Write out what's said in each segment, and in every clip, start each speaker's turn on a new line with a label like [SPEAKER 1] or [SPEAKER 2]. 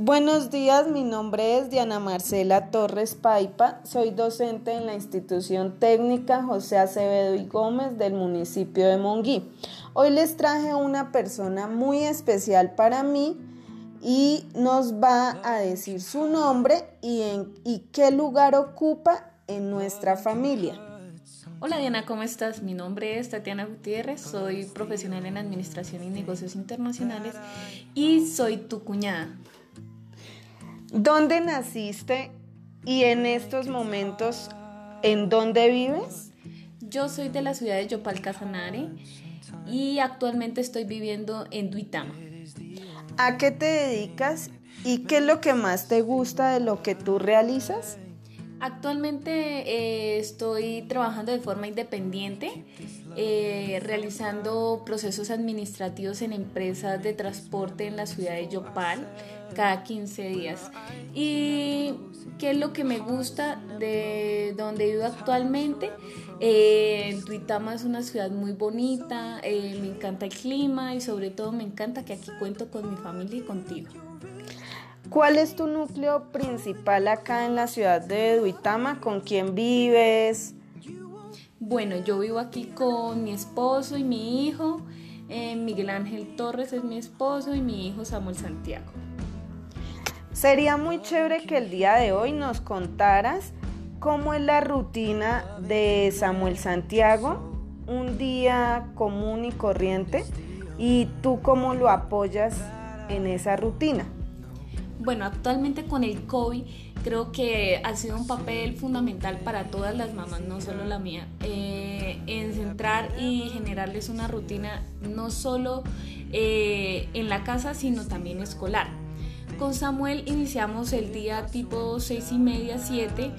[SPEAKER 1] Buenos días, mi nombre es Diana Marcela Torres Paipa, soy docente en la institución técnica José Acevedo y Gómez del municipio de Monguí. Hoy les traje una persona muy especial para mí y nos va a decir su nombre y, en, y qué lugar ocupa en nuestra familia.
[SPEAKER 2] Hola Diana, ¿cómo estás? Mi nombre es Tatiana Gutiérrez, soy profesional en Administración y Negocios Internacionales y soy tu cuñada.
[SPEAKER 1] ¿Dónde naciste y en estos momentos en dónde vives?
[SPEAKER 2] Yo soy de la ciudad de Yopal Casanare y actualmente estoy viviendo en Duitama.
[SPEAKER 1] ¿A qué te dedicas y qué es lo que más te gusta de lo que tú realizas?
[SPEAKER 2] Actualmente eh, estoy trabajando de forma independiente, eh, realizando procesos administrativos en empresas de transporte en la ciudad de Yopal cada 15 días. ¿Y qué es lo que me gusta de donde vivo actualmente? Eh, Tuitama es una ciudad muy bonita, me encanta el clima y sobre todo me encanta que aquí cuento con mi familia y contigo.
[SPEAKER 1] ¿Cuál es tu núcleo principal acá en la ciudad de Duitama? ¿Con quién vives?
[SPEAKER 2] Bueno, yo vivo aquí con mi esposo y mi hijo. Eh, Miguel Ángel Torres es mi esposo y mi hijo Samuel Santiago.
[SPEAKER 1] Sería muy chévere que el día de hoy nos contaras cómo es la rutina de Samuel Santiago, un día común y corriente, y tú cómo lo apoyas en esa rutina
[SPEAKER 2] bueno, actualmente con el COVID creo que ha sido un papel fundamental para todas las mamás, no solo la mía, eh, en centrar y generarles una rutina no solo eh, en la casa, sino también escolar. Con Samuel iniciamos el día tipo seis y media, 7.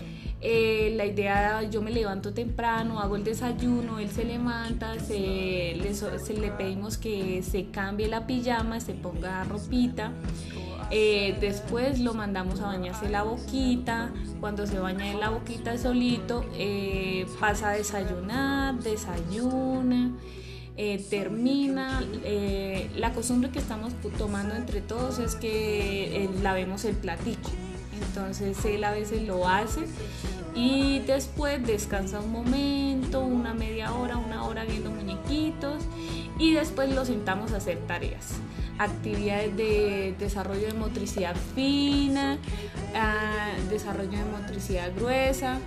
[SPEAKER 2] Eh, la idea, yo me levanto temprano, hago el desayuno, él se levanta, se le pedimos que se cambie la pijama, se ponga ropita. Eh, después lo mandamos a bañarse la boquita. Cuando se baña en la boquita solito, eh, pasa a desayunar, desayuna. Eh, termina. la costumbre que estamos tomando entre todos es que lavemos el platico. Entonces él a veces lo hace y después descansa un momento, una media hora, una hora viendo muñequitos y después lo sentamos a hacer tareas actividades de desarrollo de motricidad fina, ah, desarrollo de motricidad gruesa,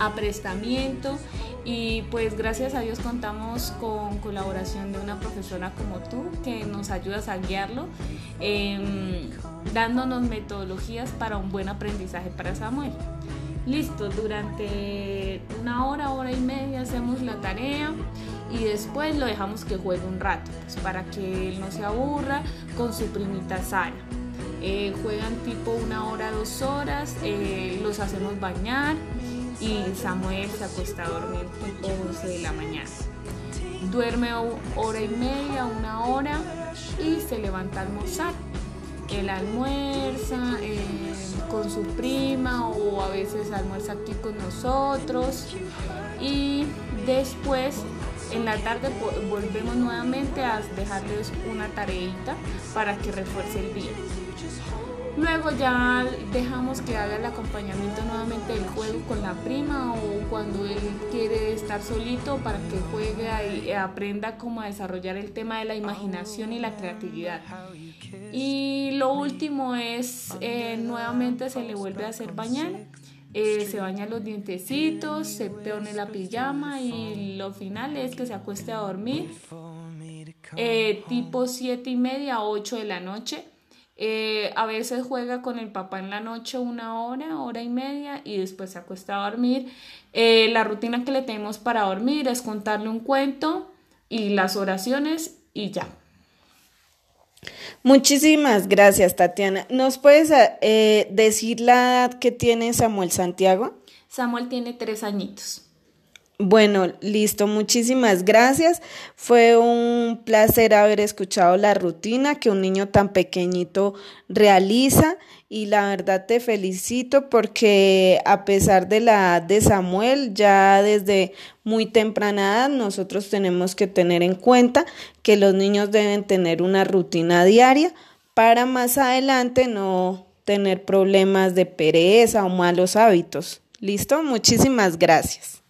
[SPEAKER 2] aprestamiento y pues gracias a Dios contamos con colaboración de una profesora como tú que nos ayudas a guiarlo, em, dándonos metodologías para un buen aprendizaje para Samuel. Listo, durante una hora, hora y media hacemos la tarea y después lo dejamos que juegue un rato, pues, para que él no se aburra con su primita Sara. Eh, juegan tipo una hora, dos horas, eh, los hacemos bañar y Samuel se acuesta a dormir tipo 11 de la mañana. Duerme hora y media, una hora y se levanta a almorzar. Él almuerza eh, con su prima o a veces almuerza aquí con nosotros y después en la tarde volvemos nuevamente a dejarles una tareita para que refuerce el día. Luego ya dejamos que haga el acompañamiento nuevamente del juego con la prima o cuando él quiere estar solito para que juegue y aprenda cómo desarrollar el tema de la imaginación y la creatividad. Y lo último es eh, nuevamente se le vuelve a hacer bañar eh, se baña los dientecitos, se pone la pijama y lo final es que se acueste a dormir eh, tipo 7 y media, 8 de la noche. Eh, a veces juega con el papá en la noche una hora, hora y media y después se acuesta a dormir. la rutina que le tenemos para dormir es contarle un cuento y las oraciones y ya.
[SPEAKER 1] Muchísimas gracias, Tatiana. ¿Nos puedes eh, decir la edad que tiene Samuel Santiago?
[SPEAKER 2] Samuel tiene tres añitos.
[SPEAKER 1] Bueno, listo, muchísimas gracias. Fue un placer haber escuchado la rutina que un niño tan pequeñito realiza y la verdad te felicito porque a pesar de la edad de Samuel, ya desde muy temprana edad nosotros tenemos que tener en cuenta que los niños deben tener una rutina diaria para más adelante no tener problemas de pereza o malos hábitos. ¿Listo? Muchísimas gracias.